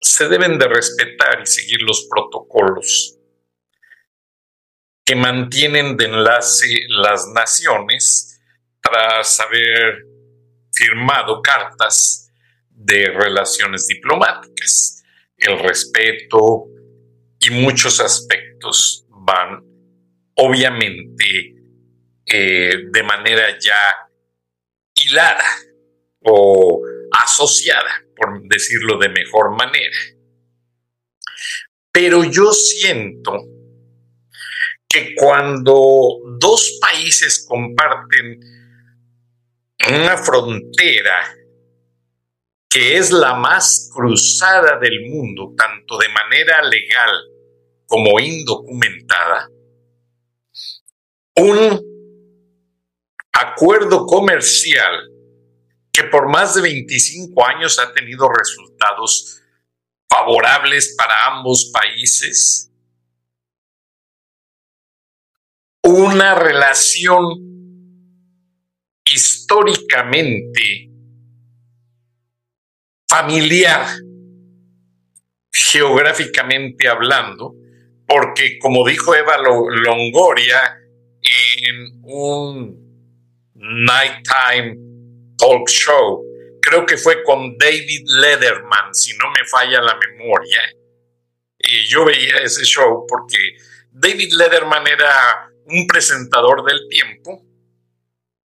se deben de respetar y seguir los protocolos que mantienen de enlace las naciones tras haber firmado cartas de relaciones diplomáticas. El respeto y muchos aspectos van obviamente eh, de manera ya hilada o asociada por decirlo de mejor manera. Pero yo siento que cuando dos países comparten una frontera que es la más cruzada del mundo, tanto de manera legal como indocumentada, un acuerdo comercial que por más de 25 años ha tenido resultados favorables para ambos países. Una relación históricamente familiar, geográficamente hablando, porque como dijo Eva Longoria en un nighttime talk show. Creo que fue con David Letterman, si no me falla la memoria. Y yo veía ese show porque David Letterman era un presentador del tiempo.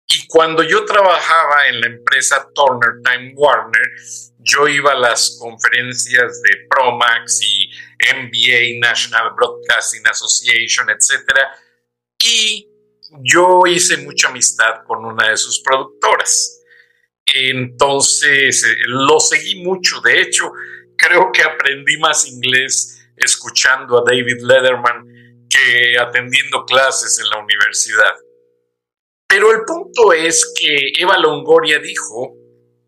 Y cuando yo trabajaba en la empresa Turner Time Warner, yo iba a las conferencias de Promax y NBA, National Broadcasting Association, etc. Y yo hice mucha amistad con una de sus productoras. Entonces, eh, lo seguí mucho. De hecho, creo que aprendí más inglés escuchando a David Letterman que atendiendo clases en la universidad. Pero el punto es que Eva Longoria dijo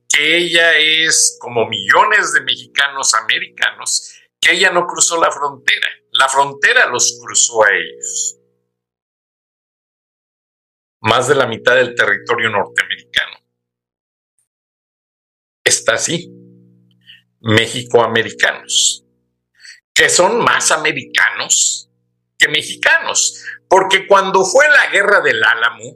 que ella es como millones de mexicanos americanos, que ella no cruzó la frontera. La frontera los cruzó a ellos. Más de la mitad del territorio norteamericano está así. México-americanos, que son más americanos que mexicanos, porque cuando fue la guerra del Álamo,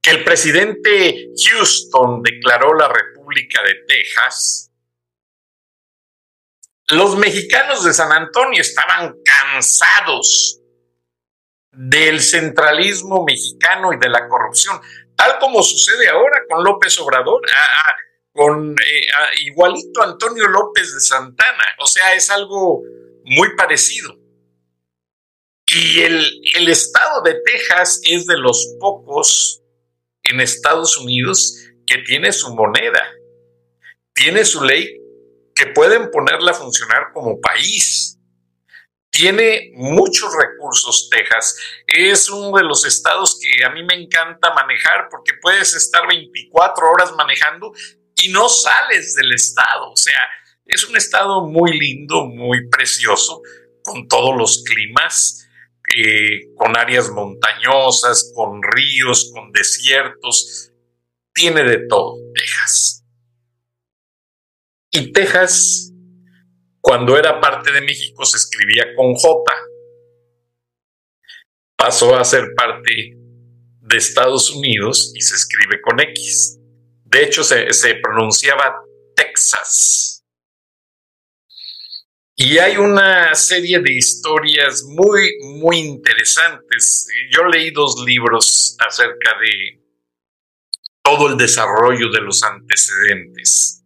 que el presidente Houston declaró la República de Texas, los mexicanos de San Antonio estaban cansados del centralismo mexicano y de la corrupción tal como sucede ahora con López Obrador, con eh, igualito Antonio López de Santana. O sea, es algo muy parecido. Y el, el estado de Texas es de los pocos en Estados Unidos que tiene su moneda, tiene su ley que pueden ponerla a funcionar como país tiene muchos recursos Texas. Es uno de los estados que a mí me encanta manejar porque puedes estar 24 horas manejando y no sales del estado. O sea, es un estado muy lindo, muy precioso, con todos los climas, eh, con áreas montañosas, con ríos, con desiertos. Tiene de todo Texas. Y Texas cuando era parte de México se escribía con J. Pasó a ser parte de Estados Unidos y se escribe con X. De hecho, se, pronunciaba Texas. Y hay una serie de historias muy, muy interesantes. Yo leí dos libros acerca de todo el desarrollo de los antecedentes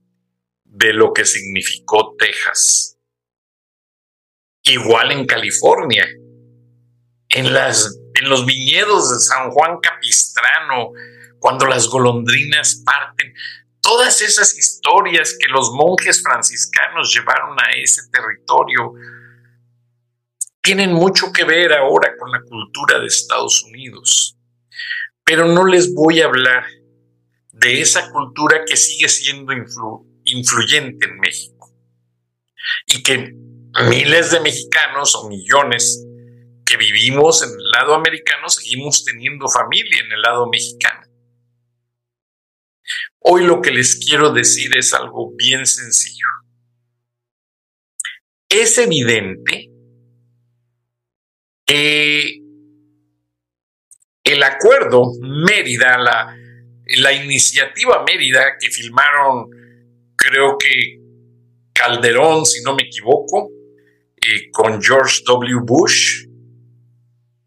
de lo que significó Texas. Igual en California, en, las, en los viñedos de San Juan Capistrano, cuando las golondrinas parten, todas esas historias que los monjes franciscanos llevaron a ese territorio tienen mucho que ver ahora con la cultura de Estados Unidos. Pero no les voy a hablar de esa cultura que sigue siendo influyente en México y que miles de mexicanos o millones que vivimos en el lado americano seguimos teniendo familia en el lado mexicano. Hoy lo que les quiero decir es algo bien sencillo. Es evidente que el acuerdo Mérida, la, iniciativa Mérida que firmaron, creo que Calderón, si no me equivoco, eh, con George W. Bush,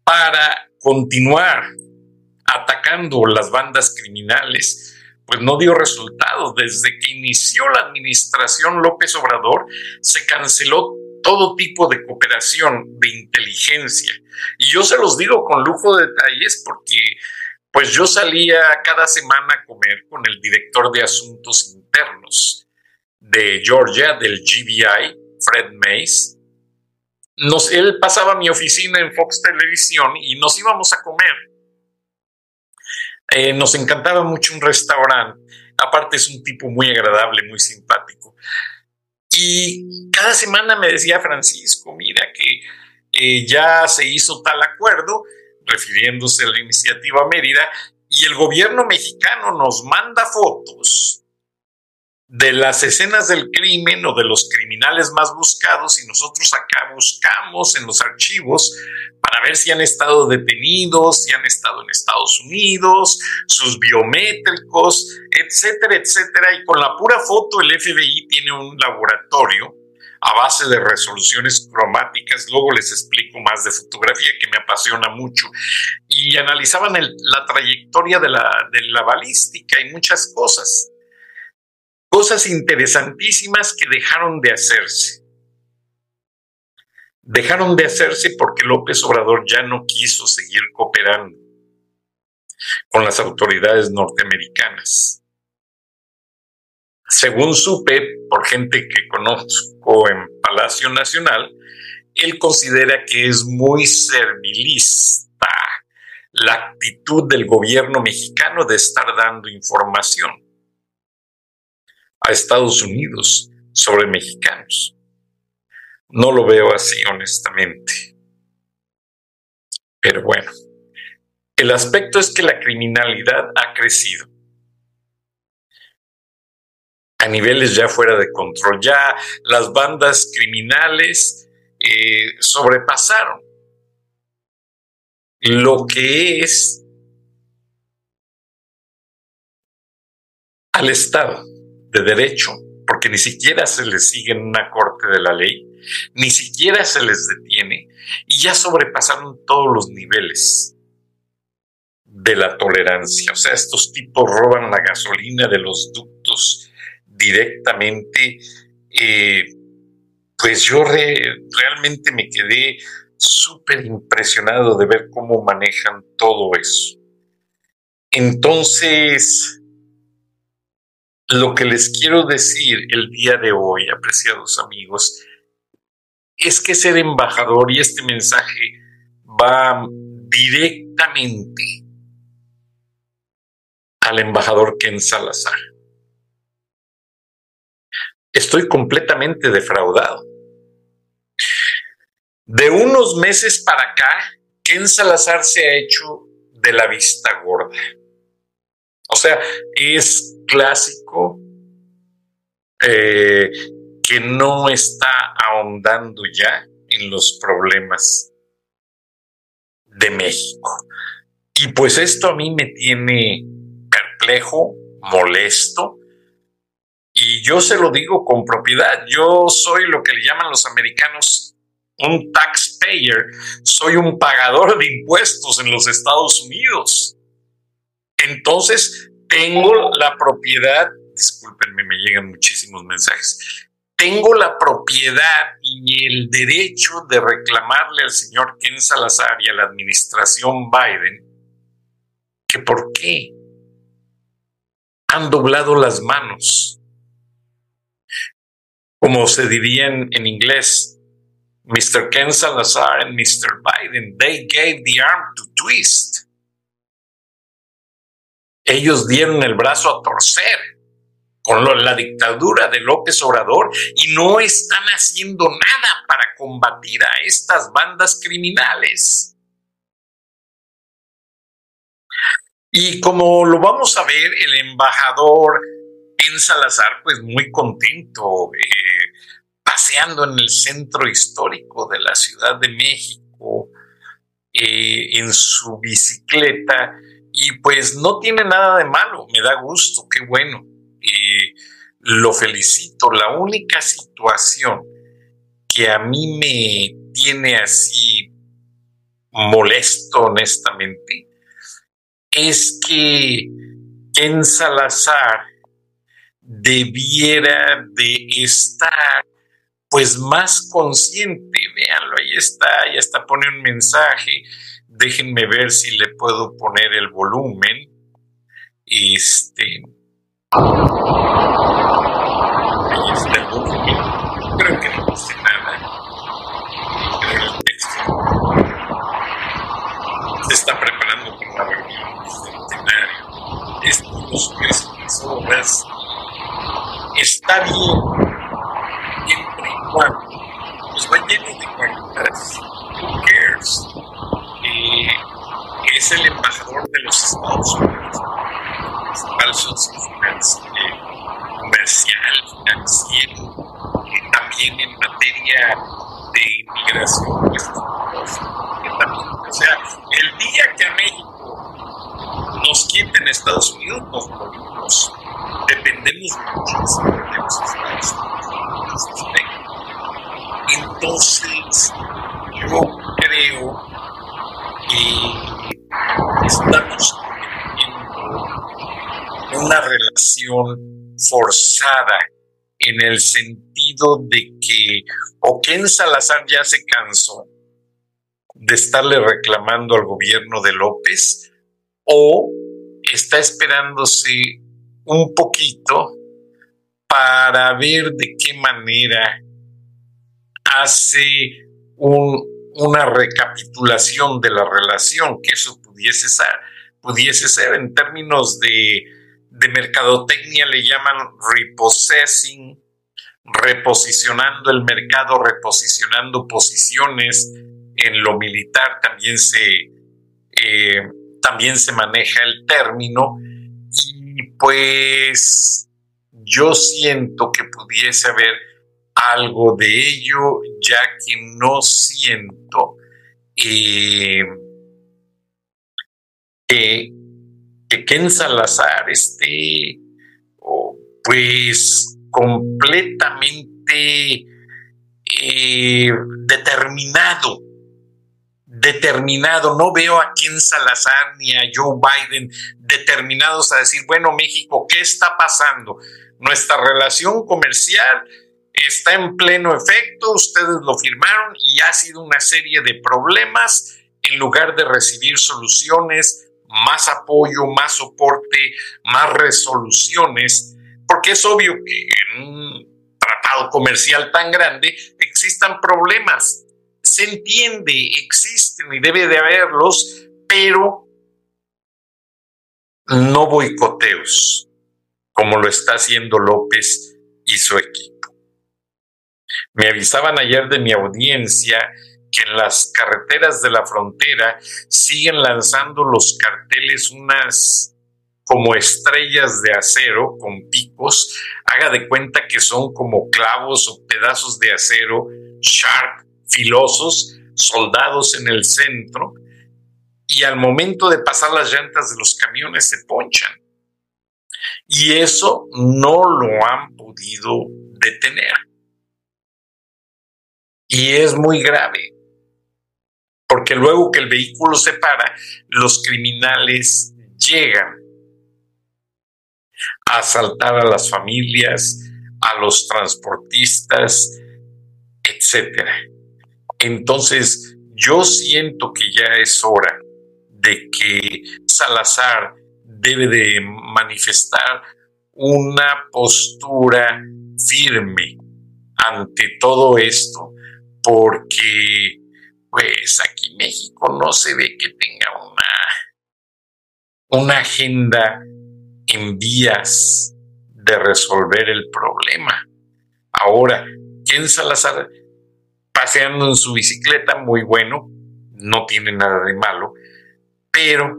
para continuar atacando las bandas criminales pues no dio resultados. Desde que inició la administración López Obrador, se canceló todo tipo de cooperación, de inteligencia. Y yo se los digo con lujo de detalles porque pues yo salía cada semana a comer con el director de asuntos internos de Georgia, del GBI, Fred Mays. Nos, él pasaba a mi oficina en Fox Televisión y nos íbamos a comer eh, nos encantaba mucho un restaurante. Aparte es un tipo muy agradable, muy simpático. Y cada semana me decía Francisco, mira que eh, ya se hizo tal acuerdo, refiriéndose a la iniciativa Mérida, y el gobierno mexicano nos manda fotos de las escenas del crimen o de los criminales más buscados y nosotros acá buscamos en los archivos para ver si han estado detenidos, si han estado en Estados Unidos, sus biométricos, etcétera, etcétera. Y con la pura foto el FBI tiene un laboratorio a base de resoluciones cromáticas, luego les explico más de fotografía que me apasiona mucho, y analizaban la trayectoria de la, balística y muchas cosas cosas interesantísimas que dejaron de hacerse. Dejaron de hacerse porque López Obrador ya no quiso seguir cooperando con las autoridades norteamericanas. Según supe por gente que conozco en Palacio Nacional, él considera que es muy servilista la actitud del gobierno mexicano de estar dando información a Estados Unidos sobre mexicanos. No lo veo así, honestamente. Pero bueno, el aspecto es que la criminalidad ha crecido a niveles ya fuera de control. Ya las bandas criminales eh, sobrepasaron lo que es al Estado de derecho, porque ni siquiera se les sigue en una corte de la ley, ni siquiera se les detiene y ya sobrepasaron todos los niveles de la tolerancia. O sea, estos tipos roban la gasolina de los ductos directamente. Eh, pues yo realmente me quedé súper impresionado de ver cómo manejan todo eso. Entonces, lo que les quiero decir el día de hoy, apreciados amigos, es que ser embajador y este mensaje va directamente al embajador Ken Salazar. Estoy completamente defraudado. De unos meses para acá, Ken Salazar se ha hecho de la vista gorda. O sea, es clásico eh, que no está ahondando ya en los problemas de México. Y pues esto a mí me tiene perplejo, molesto, y yo se lo digo con propiedad, yo soy lo que le llaman los americanos un taxpayer, soy un pagador de impuestos en los Estados Unidos. Entonces, tengo la propiedad, discúlpenme, me llegan muchísimos mensajes, tengo la propiedad y el derecho de reclamarle al señor Ken Salazar y a la administración Biden que por qué han doblado las manos. Como se diría en, inglés, Mr. Ken Salazar and Mr. Biden, they gave the arm to twist. Ellos dieron el brazo a torcer con la dictadura de López Obrador y no están haciendo nada para combatir a estas bandas criminales. Y como lo vamos a ver, el embajador en Salazar, pues muy contento, eh, paseando en el centro histórico de la Ciudad de México, eh, en su bicicleta, y pues no tiene nada de malo, me da gusto, qué bueno lo felicito. La única situación que a mí me tiene así molesto honestamente es que en Salazar debiera de estar pues más consciente. Véanlo, ahí está, ya está pone un mensaje. Déjenme ver si le puedo poner el volumen. Este, Ahí está el Creo que no dice nada. Pero el texto se está preparando para una reunión centenario. Esto no horas. Está bien, siempre y cuando pues va lleno de cualidades. Eh, es el embajador de los Estados Unidos falsos comercial, financiero, también en materia de inmigración, pues, o sea, el día que a México nos quiten Estados Unidos, nos morimos. Dependemos muchísimo de los Estados Unidos. Entonces, yo creo estamos una relación forzada en el sentido de que o Ken Salazar ya se cansó de estarle reclamando al gobierno de López o está esperándose un poquito para ver de qué manera hace una recapitulación de la relación, que eso pudiese ser, pudiese ser en términos de mercadotecnia le llaman repossessing, reposicionando el mercado, reposicionando posiciones. En lo militar también se, eh, también se maneja el término. Y pues yo siento que pudiese haber algo de ello, ya que no siento eh, que que Ken Salazar esté pues completamente eh, determinado, determinado. No veo a Ken Salazar ni a Joe Biden determinados a decir, bueno, México, ¿qué está pasando? Nuestra relación comercial está en pleno efecto, ustedes lo firmaron y ha sido una serie de problemas en lugar de recibir soluciones más apoyo, más soporte, más resoluciones, porque es obvio que en un tratado comercial tan grande existan problemas. Se entiende, existen y debe de haberlos, pero no boicoteos, como lo está haciendo López y su equipo. Me avisaban ayer de mi audiencia que en las carreteras de la frontera siguen lanzando los carteles unas como estrellas de acero con picos, haga de cuenta que son como clavos o pedazos de acero sharp, filosos, soldados en el centro, y al momento de pasar las llantas de los camiones se ponchan. Y eso no lo han podido detener. Y es muy grave, porque luego que el vehículo se para, los criminales llegan a asaltar a las familias, a los transportistas, etcétera. Entonces, yo siento que ya es hora de que Salazar debe de manifestar una postura firme ante todo esto, porque pues aquí México no se ve que tenga una, una agenda en vías de resolver el problema. Ahora, ¿quién Salazar paseando en su bicicleta, muy bueno, no tiene nada de malo, pero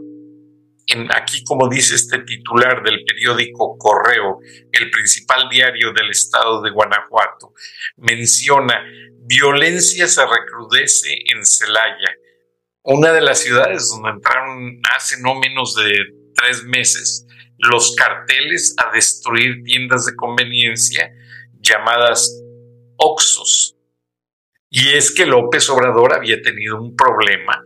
aquí, como dice este titular del periódico Correo, el principal diario del estado de Guanajuato, menciona violencia se recrudece en Celaya, una de las ciudades donde entraron hace no menos de tres meses los carteles a destruir tiendas de conveniencia llamadas Oxos. Y es que López Obrador había tenido un problema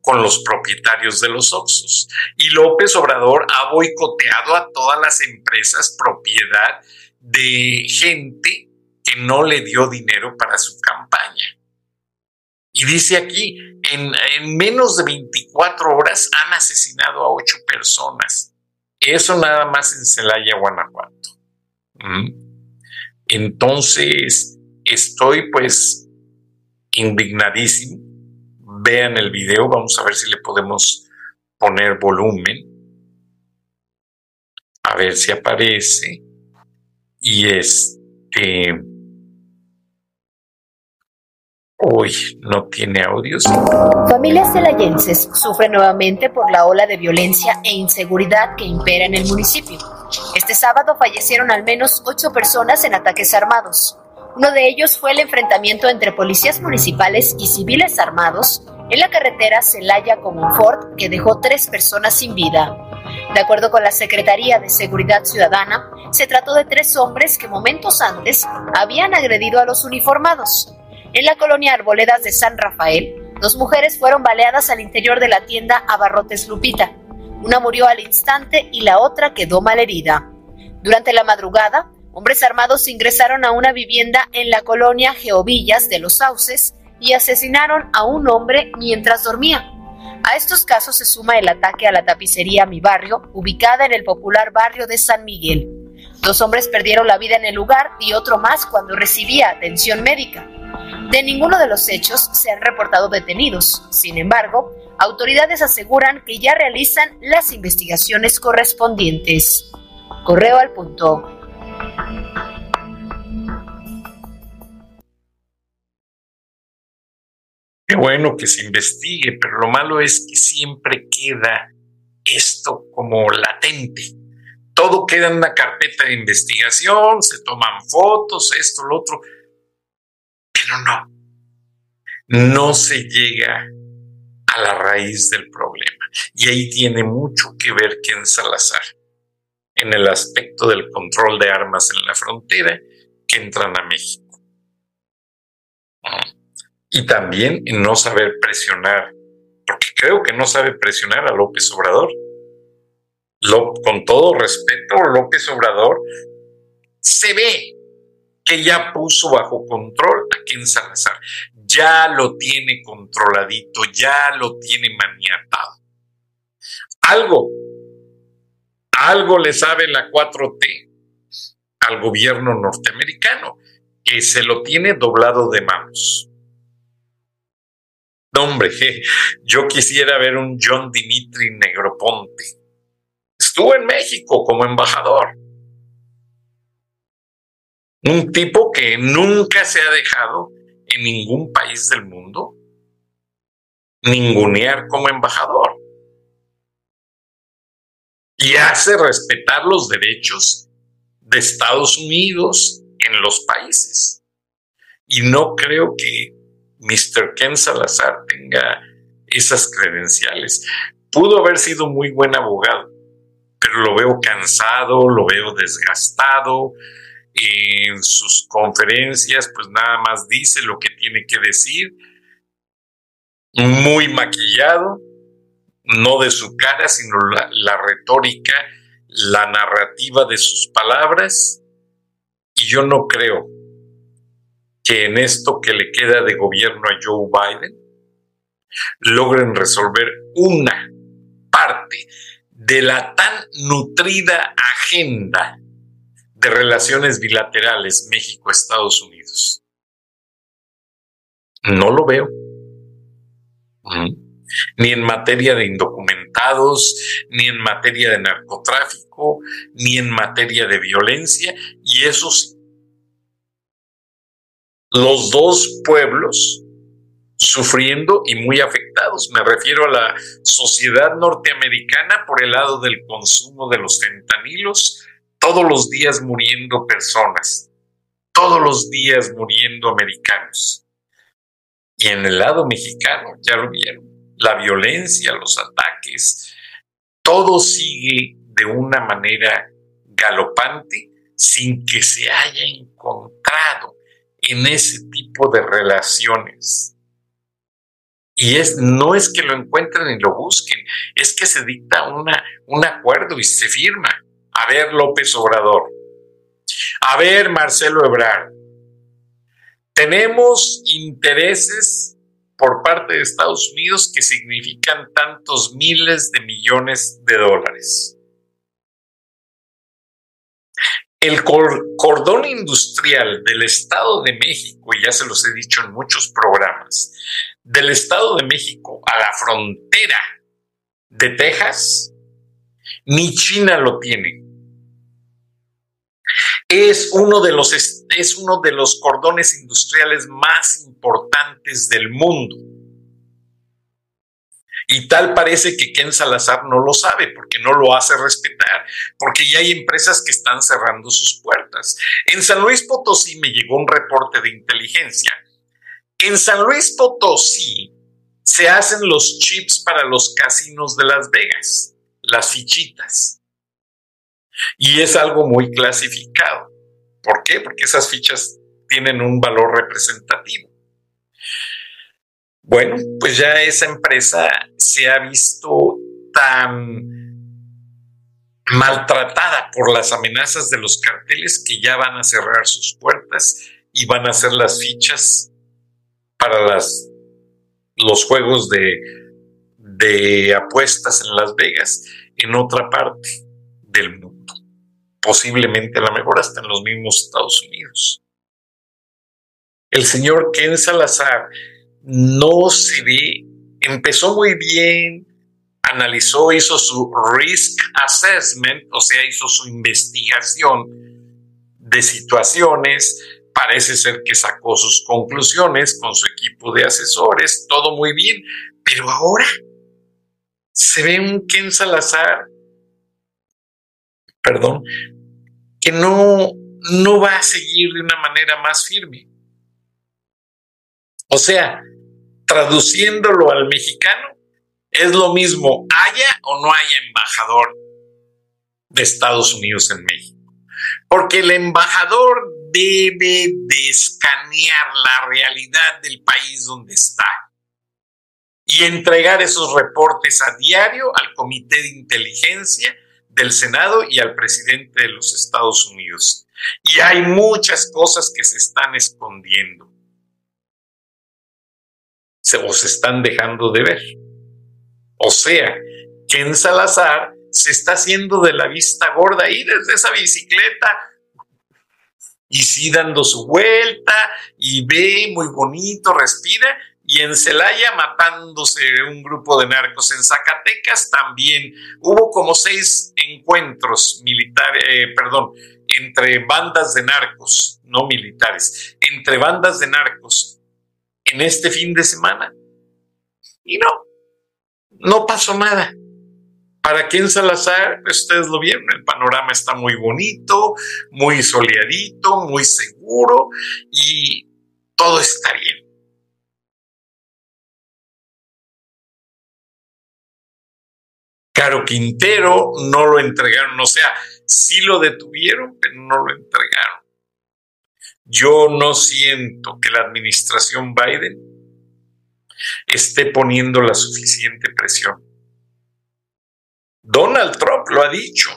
con los propietarios de los Oxos. Y López Obrador ha boicoteado a todas las empresas propiedad de gente no le dio dinero para su campaña. Y dice aquí, en, menos de 24 horas han asesinado a ocho personas. Eso nada más en Celaya, Guanajuato. ¿Mm? Entonces, estoy pues indignadísimo vean el video, vamos a ver si le podemos poner volumen, a ver si aparece. Y este... Uy, no tiene audios. Familias celayenses sufren nuevamente por la ola de violencia e inseguridad que impera en el municipio. Este sábado fallecieron al menos ocho personas en ataques armados. Uno de ellos fue el enfrentamiento entre policías municipales y civiles armados en la carretera Celaya Ford que dejó tres personas sin vida. De acuerdo con la Secretaría de Seguridad Ciudadana, se trató de tres hombres que momentos antes habían agredido a los uniformados. En la colonia Arboledas de San Rafael, dos mujeres fueron baleadas al interior de la tienda Abarrotes Lupita. Una murió al instante y la otra quedó malherida. Durante la madrugada, Hombres armados ingresaron a una vivienda en la colonia Geovillas de los Sauces y asesinaron a un hombre mientras dormía. A estos casos se suma el ataque a la tapicería Mi Barrio, ubicada en el popular barrio de San Miguel. Dos hombres perdieron la vida en el lugar y otro más cuando recibía atención médica. De ninguno de los hechos se han reportado detenidos. Sin embargo, autoridades aseguran que ya realizan las investigaciones correspondientes. Correo al punto. Qué bueno que se investigue, pero lo malo es que siempre queda esto como latente. Todo queda en una carpeta de investigación, se toman fotos, esto, lo otro, pero no. No se llega a la raíz del problema. Y ahí tiene mucho que ver Ken Salazar en el aspecto del control de armas en la frontera que entran a México. Y también en no saber presionar, porque creo que no sabe presionar a López Obrador. Con todo respeto, López Obrador se ve que ya puso bajo control a Ken Salazar. Ya lo tiene controladito, ya lo tiene maniatado. Algo algo le sabe la 4T al gobierno norteamericano, que se lo tiene doblado de manos. No, hombre, yo quisiera ver un John Dimitri Negroponte. Estuvo en México como embajador. Un tipo que nunca se ha dejado en ningún país del mundo ningunear como embajador y hace respetar los derechos de Estados Unidos en los países. Y no creo que Mr. Ken Salazar tenga esas credenciales. Pudo haber sido muy buen abogado, lo veo cansado, lo veo desgastado. En sus conferencias, pues nada más dice lo que tiene que decir, muy maquillado, no de su cara, sino la, retórica, la narrativa de sus palabras. Y yo no creo que en esto que le queda de gobierno a Joe Biden logren resolver una parte de la tan nutrida agenda de relaciones bilaterales México-Estados Unidos. No lo veo. Ni en materia de indocumentados, ni en materia de narcotráfico, ni en materia de violencia, y eso los dos pueblos sufriendo y muy afectados. Me refiero a la sociedad norteamericana por el lado del consumo de los fentanilos, todos los días muriendo personas, todos los días muriendo americanos. Y en el lado mexicano, ya lo vieron, la violencia, los ataques, todo sigue de una manera galopante sin que se haya encontrado en ese tipo de relaciones. Y es, no es que lo encuentren y lo busquen, es que se dicta un acuerdo y se firma. A ver, López Obrador. A ver, Marcelo Ebrard. Tenemos intereses por parte de Estados Unidos que significan tantos miles de millones de dólares. El cordón industrial del Estado de México, y ya se los he dicho en muchos programas, del Estado de México a la frontera de Texas, ni China lo tiene. Es uno de los, es uno de los cordones industriales más importantes del mundo. Y tal parece que Ken Salazar no lo sabe porque no lo hace respetar, porque ya hay empresas que están cerrando sus puertas. En San Luis Potosí me llegó un reporte de inteligencia. En San Luis Potosí se hacen los chips para los casinos de Las Vegas, las fichitas. Y es algo muy clasificado. ¿Por qué? Porque esas fichas tienen un valor representativo. Bueno, pues ya esa empresa se ha visto tan maltratada por las amenazas de los carteles que ya van a cerrar sus puertas y van a hacer las fichas para las, los juegos de, apuestas en Las Vegas en otra parte del mundo, posiblemente a lo mejor hasta en los mismos Estados Unidos. El señor Ken Salazar no se ve, empezó muy bien, analizó, hizo su risk assessment, o sea, hizo su investigación de situaciones, parece ser que sacó sus conclusiones con su equipo de asesores, todo muy bien, pero ahora se ve un Ken Salazar, perdón, que no, no va a seguir de una manera más firme. O sea, traduciéndolo al mexicano, es lo mismo, haya o no haya embajador de Estados Unidos en México. Porque el embajador debe de escanear la realidad del país donde está y entregar esos reportes a diario al Comité de Inteligencia del Senado y al presidente de los Estados Unidos. Y hay muchas cosas que se están escondiendo se os están dejando de ver. O sea, que en Salazar se está haciendo de la vista gorda ahí desde esa bicicleta y sí dando su vuelta y ve muy bonito, respira y en Celaya matándose un grupo de narcos. En Zacatecas también hubo como seis encuentros militares, eh, perdón, entre bandas de narcos, no militares, entre bandas de narcos en este fin de semana. Y no, no pasó nada. Para quien Salazar, ustedes lo vieron, el panorama está muy bonito, muy soleadito, muy seguro y todo está bien. Caro Quintero no lo entregaron, o sea, sí lo detuvieron, pero no lo entregaron. Yo no siento que la administración Biden esté poniendo la suficiente presión. Donald Trump lo ha dicho.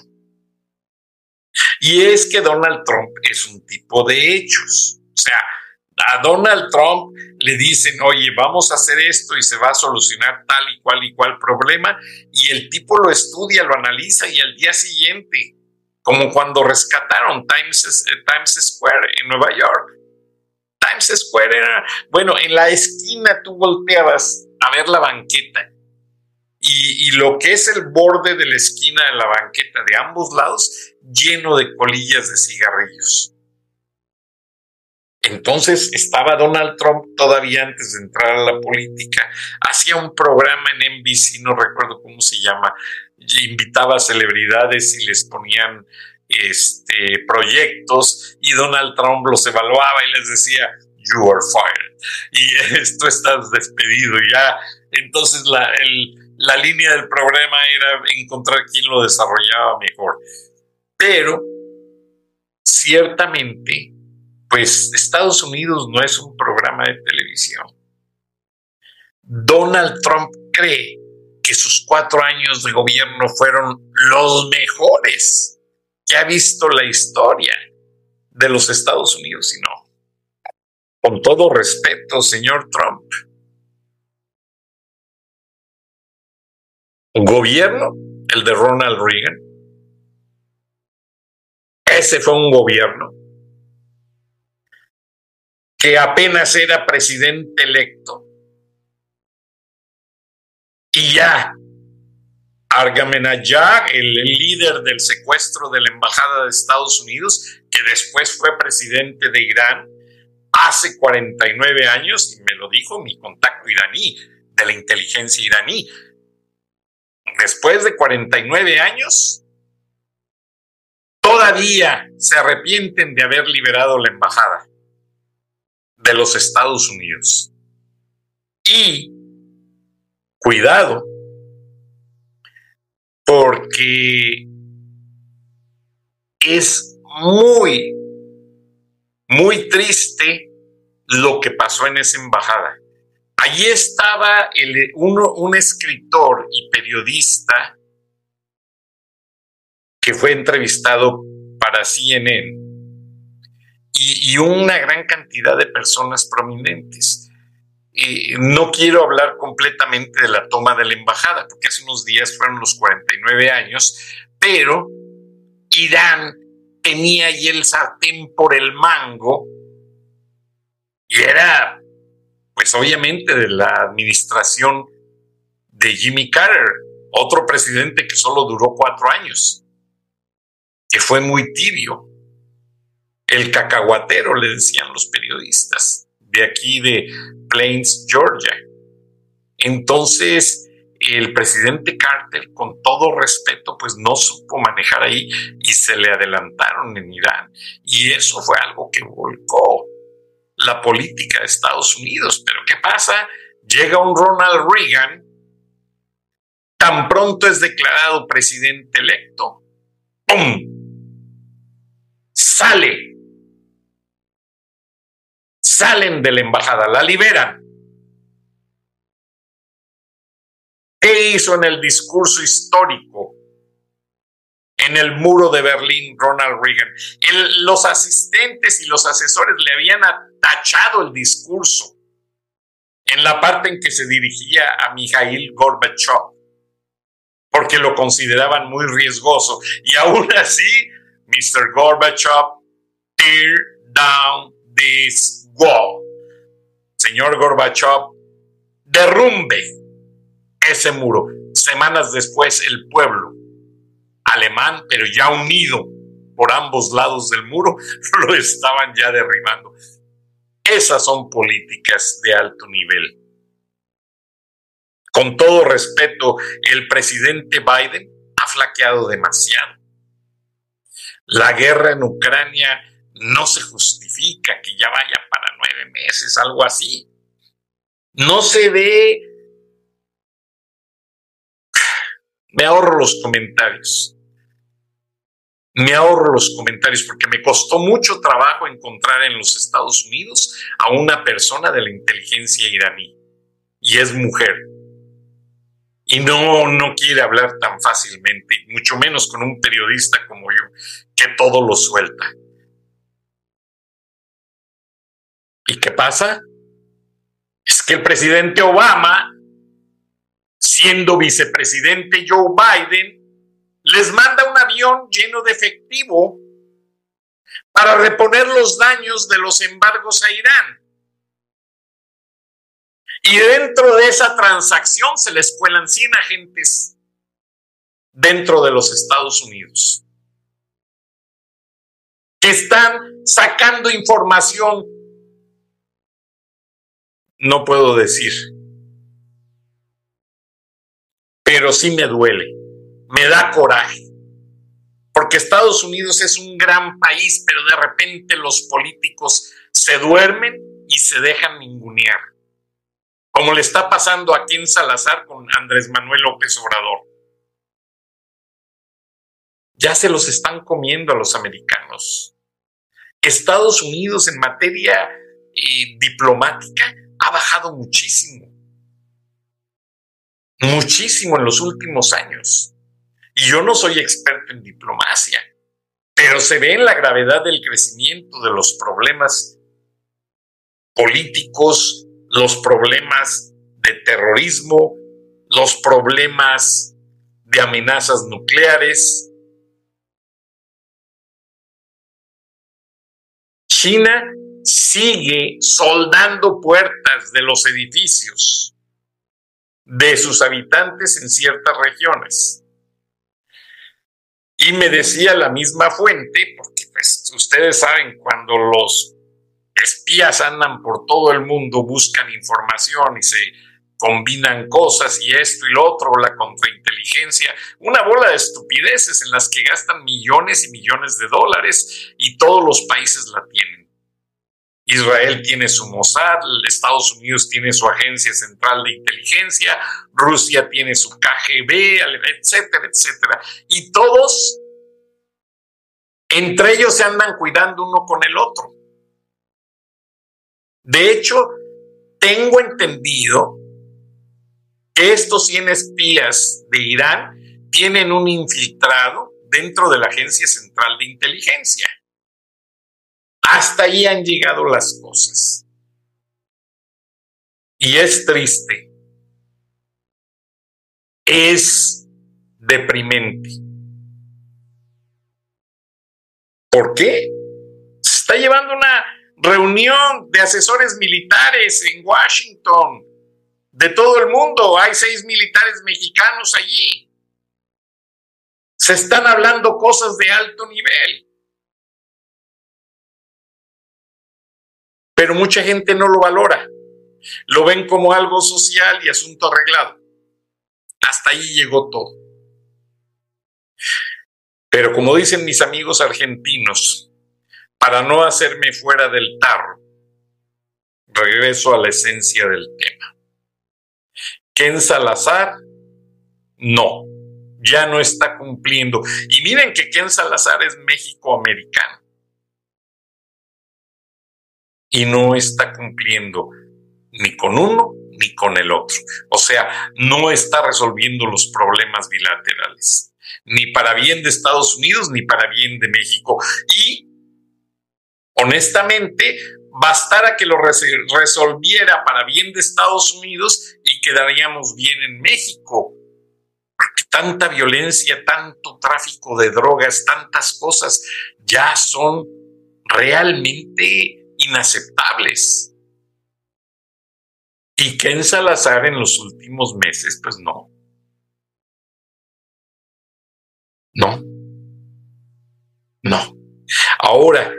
Y es que Donald Trump es un tipo de hechos. O sea, a Donald Trump le dicen, oye, vamos a hacer esto y se va a solucionar tal y cual y cual problema, y el tipo lo estudia, lo analiza y al día siguiente, como cuando rescataron Times, eh, Times Square en Nueva York. Times Square era, bueno, en la esquina tú volteabas a ver la banqueta y, lo que es el borde de la esquina de la banqueta de ambos lados lleno de colillas de cigarrillos. Entonces estaba Donald Trump todavía antes de entrar a la política, hacía un programa en NBC, no recuerdo cómo se llama, invitaba a celebridades y les ponían este, proyectos y Donald Trump los evaluaba y les decía, you are fired. Y esto estás despedido. Ya, entonces la, la línea del programa era encontrar quién lo desarrollaba mejor. Pero, ciertamente, pues Estados Unidos no es un programa de televisión. Donald Trump cree que sus cuatro años de gobierno fueron los mejores que ha visto la historia de los Estados Unidos y no. Con todo respeto, señor Trump. Gobierno, el de Ronald Reagan. Ese fue un gobierno que apenas era presidente electo. Y ya, Argamenayag, el, el líder del secuestro de la Embajada de Estados Unidos, que después fue presidente de Irán, hace 49 años, y me lo dijo mi contacto iraní, de la inteligencia iraní, después de 49 años, todavía se arrepienten de haber liberado la embajada de los Estados Unidos. Y cuidado, porque es muy, muy triste lo que pasó en esa embajada. Allí estaba un escritor y periodista que fue entrevistado para CNN y, una gran cantidad de personas prominentes. no quiero hablar completamente de la toma de la embajada, porque hace unos días fueron los 49 años, pero Irán tenía ahí el sartén por el mango y era, pues obviamente, de la administración de Jimmy Carter, otro presidente que solo duró cuatro años, que fue muy tibio el cacahuatero, le decían los periodistas, de aquí de Plains, Georgia. Entonces, el presidente Carter, con todo respeto, pues no supo manejar ahí y se le adelantaron en Irán. Y eso fue algo que volcó la política de Estados Unidos. Pero ¿qué pasa? Llega un Ronald Reagan, tan pronto es declarado presidente electo, ¡pum! Sale salen de la embajada, la liberan. ¿Qué hizo en el discurso histórico en el muro de Berlín Ronald Reagan? los asistentes y los asesores le habían tachado el discurso en la parte en que se dirigía a Mikhail Gorbachev, porque lo consideraban muy riesgoso. Y aún así, Mr. Gorbachev, tear down this wow, señor Gorbachev, derrumbe ese muro. Semanas después el pueblo alemán, pero ya unido por ambos lados del muro, lo estaban ya derribando. Esas son políticas de alto nivel. Con todo respeto, el presidente Biden ha flaqueado demasiado. La guerra en Ucrania no se justifica que ya vaya para nueve meses, algo así. No se ve, Me ahorro los comentarios. Me ahorro los comentarios porque me costó mucho trabajo encontrar en los Estados Unidos a una persona de la inteligencia iraní. Y es mujer. Y no, no quiere hablar tan fácilmente, mucho menos con un periodista como yo, que todo lo suelta. ¿Y qué pasa? Es que el presidente Obama, siendo vicepresidente Joe Biden, les manda un avión lleno de efectivo para reponer los daños de los embargos a Irán. Y dentro de esa transacción se les cuelan 100 agentes dentro de los Estados Unidos que están sacando información no puedo decir. Pero sí me duele, me da coraje. Porque Estados Unidos es un gran país, pero de repente los políticos se duermen y se dejan ningunear. Como le está pasando aquí en Salazar con Andrés Manuel López Obrador. Ya se los están comiendo a los americanos. Estados Unidos en materia eh, diplomática ha bajado muchísimo. Muchísimo en los últimos años. Y yo no soy experto en diplomacia, pero se ve en la gravedad del crecimiento de los problemas políticos, los problemas de terrorismo, los problemas de amenazas nucleares. China sigue soldando puertas de los edificios de sus habitantes en ciertas regiones. Y me decía la misma fuente, porque pues, ustedes saben, cuando los espías andan por todo el mundo, buscan información y se combinan cosas y esto y lo otro, la contrainteligencia, una bola de estupideces en las que gastan millones y millones de dólares y todos los países la tienen. Israel tiene su Mossad, Estados Unidos tiene su Agencia Central de Inteligencia, Rusia tiene su KGB, etcétera, etcétera. Y todos, entre ellos se andan cuidando uno con el otro. De hecho, tengo entendido que estos 100 espías de Irán tienen un infiltrado dentro de la Agencia Central de Inteligencia. Hasta ahí han llegado las cosas. Y es triste. Es deprimente. ¿Por qué? Se está llevando una reunión de asesores militares en Washington, de todo el mundo. Hay seis militares mexicanos allí. Se están hablando cosas de alto nivel. Pero mucha gente no lo valora. Lo ven como algo social y asunto arreglado. Hasta ahí llegó todo. Pero como dicen mis amigos argentinos, para no hacerme fuera del tarro, regreso a la esencia del tema. Ken Salazar, no, ya no está cumpliendo. Y miren que Ken Salazar es México-americano y no está cumpliendo ni con uno ni con el otro. O sea, no está resolviendo los problemas bilaterales, ni para bien de Estados Unidos ni para bien de México. Y, honestamente, bastara que lo resolviera para bien de Estados Unidos y quedaríamos bien en México. Porque tanta violencia, tanto tráfico de drogas, tantas cosas ya son realmente inaceptables. Y que en Salazar en los últimos meses, pues no. No. No. Ahora,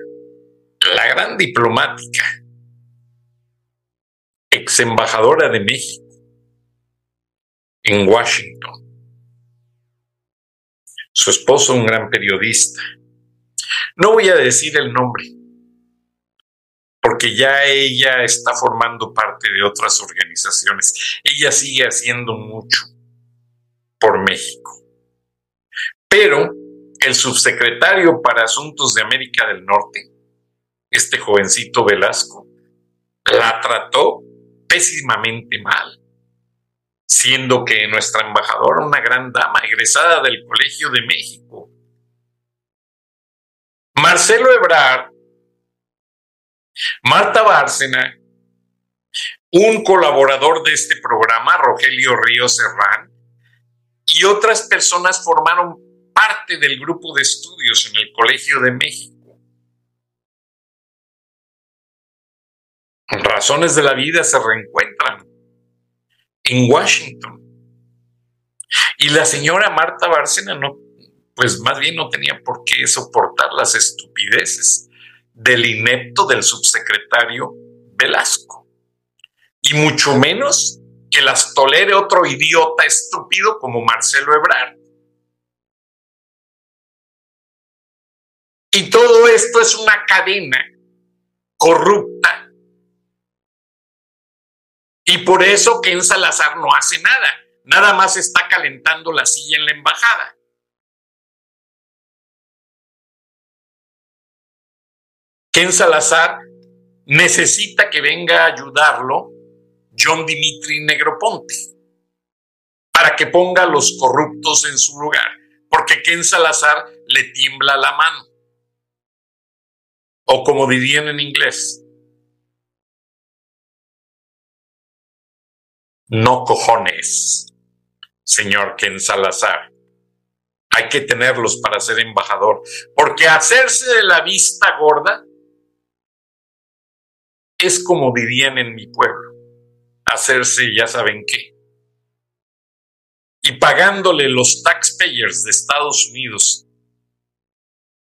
la gran diplomática, ex embajadora de México en Washington, su esposo un gran periodista, no voy a decir el nombre, porque ya ella está formando parte de otras organizaciones. Ella sigue haciendo mucho por México. Pero el subsecretario para Asuntos de América del Norte, este jovencito Velasco, la trató pésimamente mal, siendo que nuestra embajadora, una gran dama egresada del Colegio de México, Marcelo Ebrard, Marta Bárcena, un colaborador de este programa, Rogelio Ríos Serrán, y otras personas formaron parte del grupo de estudios en el Colegio de México. Razones de la vida se reencuentran en Washington. Y la señora Marta Bárcena no, pues más bien no tenía por qué soportar las estupideces del inepto del subsecretario Velasco. Y mucho menos que las tolere otro idiota estúpido como Marcelo Ebrard. Y todo esto es una cadena corrupta. Y por eso Ken Salazar no hace nada. Nada más está calentando la silla en la embajada. Ken Salazar necesita que venga a ayudarlo John Dimitri Negroponte para que ponga a los corruptos en su lugar, porque Ken Salazar le tiembla la mano. O como dirían en inglés, no cojones, señor Ken Salazar. Hay que tenerlos para ser embajador, porque hacerse de la vista gorda es como dirían en mi pueblo, hacerse ya saben qué. Y pagándole los taxpayers de Estados Unidos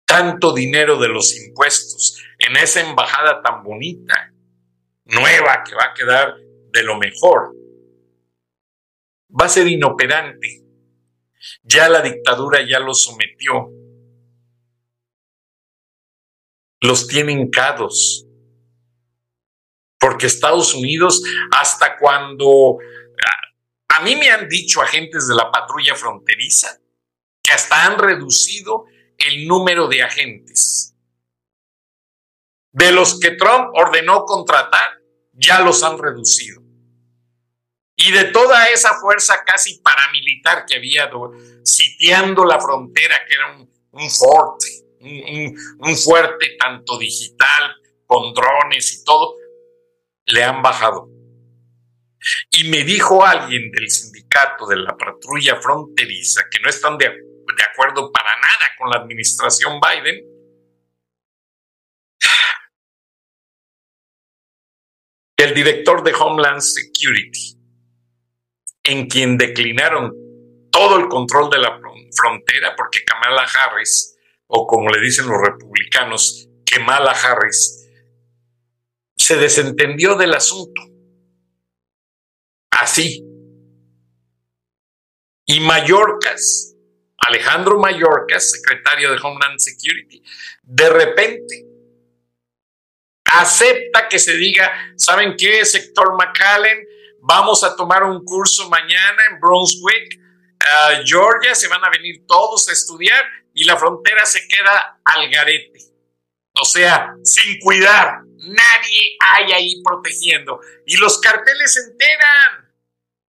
tanto dinero de los impuestos en esa embajada tan bonita, nueva, que va a quedar de lo mejor, va a ser inoperante. Ya la dictadura ya los sometió. Los tienen hincados. Porque Estados Unidos, hasta cuando... A, a mí me han dicho agentes de la patrulla fronteriza que hasta han reducido el número de agentes. De los que Trump ordenó contratar, ya los han reducido. Y de toda esa fuerza casi paramilitar que había sitiando la frontera, que era un, un fuerte, un, un fuerte tanto digital, con drones y todo, le han bajado. Y me dijo alguien del sindicato de la patrulla fronteriza que no están de de acuerdo para nada con la administración Biden, el director de Homeland Security, en quien declinaron todo el control de la frontera, porque Kamala Harris, o como le dicen los republicanos, Kamala Harris, se desentendió del asunto. Así. Y Mallorcas Alejandro Mayorkas, secretario de Homeland Security, de repente acepta que se diga, ¿saben qué, sector McAllen? Vamos a tomar un curso mañana en Brunswick, Georgia, se van a venir todos a estudiar y la frontera se queda al garete. O sea, sin cuidar, nadie hay ahí protegiendo. Y los carteles se enteran,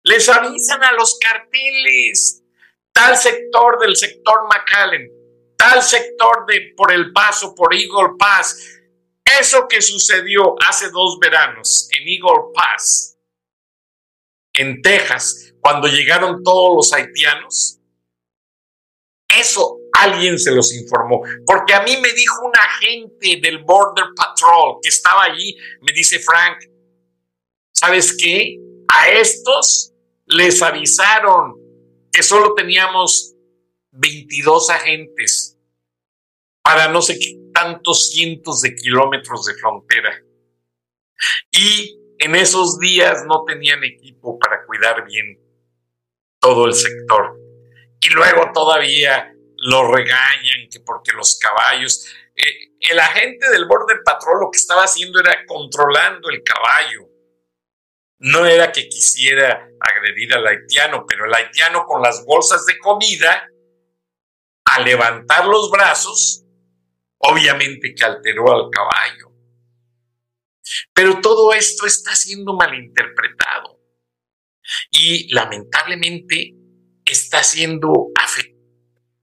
les avisan a los carteles tal sector del sector McAllen, tal sector de por el paso, por Eagle Pass. Eso que sucedió hace dos veranos en Eagle Pass, en Texas, cuando llegaron todos los haitianos, eso alguien se los informó, porque a mí me dijo un agente del Border Patrol que estaba allí, me dice Frank, ¿sabes qué? A estos les avisaron que solo teníamos 22 agentes para no sé qué tantos cientos de kilómetros de frontera. Y en esos días no tenían equipo para cuidar bien todo el sector. Y luego todavía lo regañan que porque los caballos... Eh, el agente del Border Patrol lo que estaba haciendo era controlando el caballo no era que quisiera agredir al haitiano, pero el haitiano con las bolsas de comida a levantar los brazos, obviamente que alteró al caballo. Pero todo esto está siendo malinterpretado y lamentablemente está siendo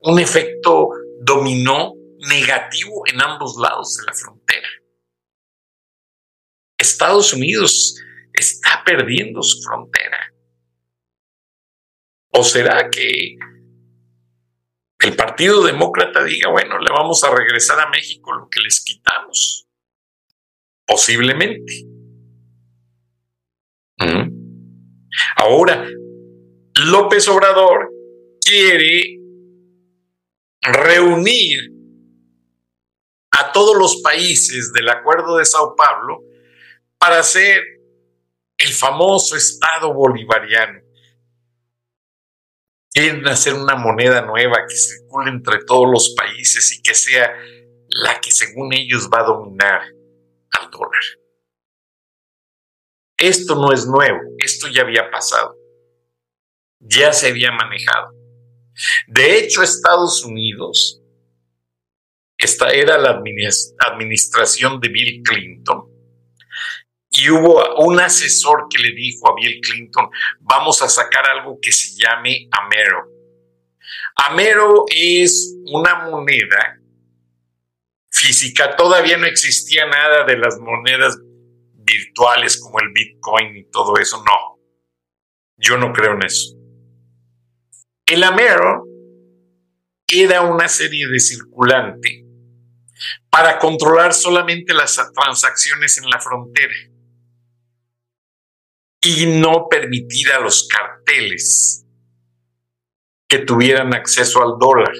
un efecto dominó negativo en ambos lados de la frontera. Estados Unidos está perdiendo su frontera. ¿O será que el Partido Demócrata diga, bueno, le vamos a regresar a México lo que les quitamos? Posiblemente. Ahora, López Obrador quiere reunir a todos los países del Acuerdo de Sao Paulo para hacer el famoso Estado bolivariano. Quieren hacer una moneda nueva que circule entre todos los países y que sea la que según ellos va a dominar al dólar. Esto no es nuevo, esto ya había pasado, ya se había manejado. De hecho, Estados Unidos, esta era la administración de Bill Clinton, y hubo un asesor que le dijo a Bill Clinton, vamos a sacar algo que se llame Amero. Amero es una moneda física, todavía no existía nada de las monedas virtuales como el Bitcoin y todo eso, no. Yo no creo en eso. El Amero era una serie de circulante para controlar solamente las transacciones en la frontera y no permitir a los carteles que tuvieran acceso al dólar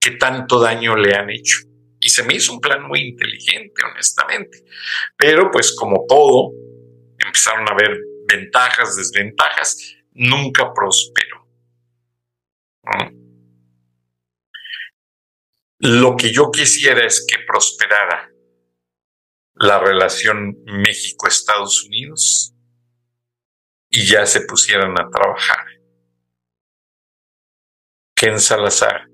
que tanto daño le han hecho. Y se me hizo un plan muy inteligente, honestamente. Pero pues como todo, empezaron a haber ventajas, desventajas, nunca prosperó. Lo que yo quisiera es que prosperara la relación México-Estados Unidos y ya se pusieran a trabajar. Ken Salazar,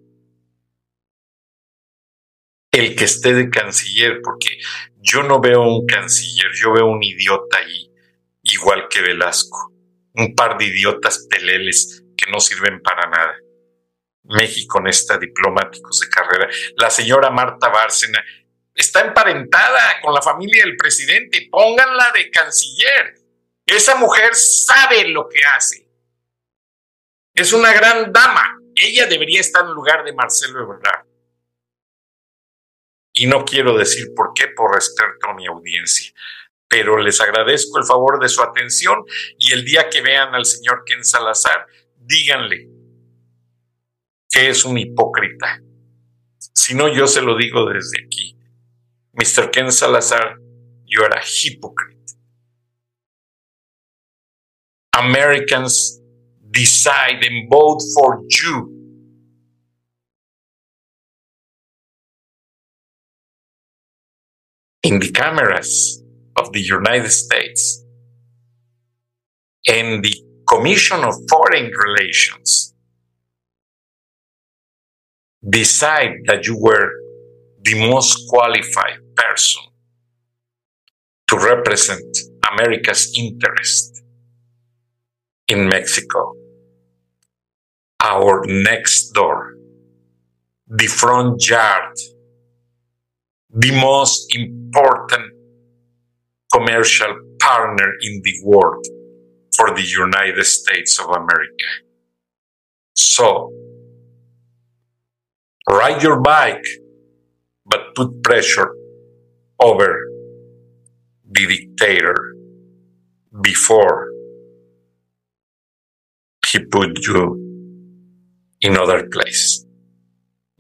el que esté de canciller, porque yo no veo un canciller, yo veo un idiota ahí, igual que Velasco, un par de idiotas peleles que no sirven para nada. México necesita diplomáticos de carrera. La señora Marta Bárcena está emparentada con la familia del presidente. Pónganla de canciller. Esa mujer sabe lo que hace. Es una gran dama. Ella debería estar en lugar de Marcelo Ebrard. Y no quiero decir por qué por respeto a mi audiencia, pero les agradezco el favor de su atención y el día que vean al señor Ken Salazar, díganle que es un hipócrita. Si no, yo se lo digo desde aquí. Mr. Ken Salazar, you are a hypocrite. Americans decide and vote for you. In the cameras of the United States and the Commission of Foreign Relations decide that you were the most qualified person to represent America's interest in Mexico. Our next door, the front yard, the most important commercial partner in the world for the United States of America. So, ride your bike, but put pressure over the dictator before he put you in other place.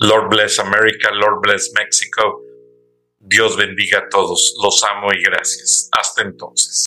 Lord bless America, Lord bless Mexico. Dios bendiga a todos. Los amo y gracias. Hasta entonces.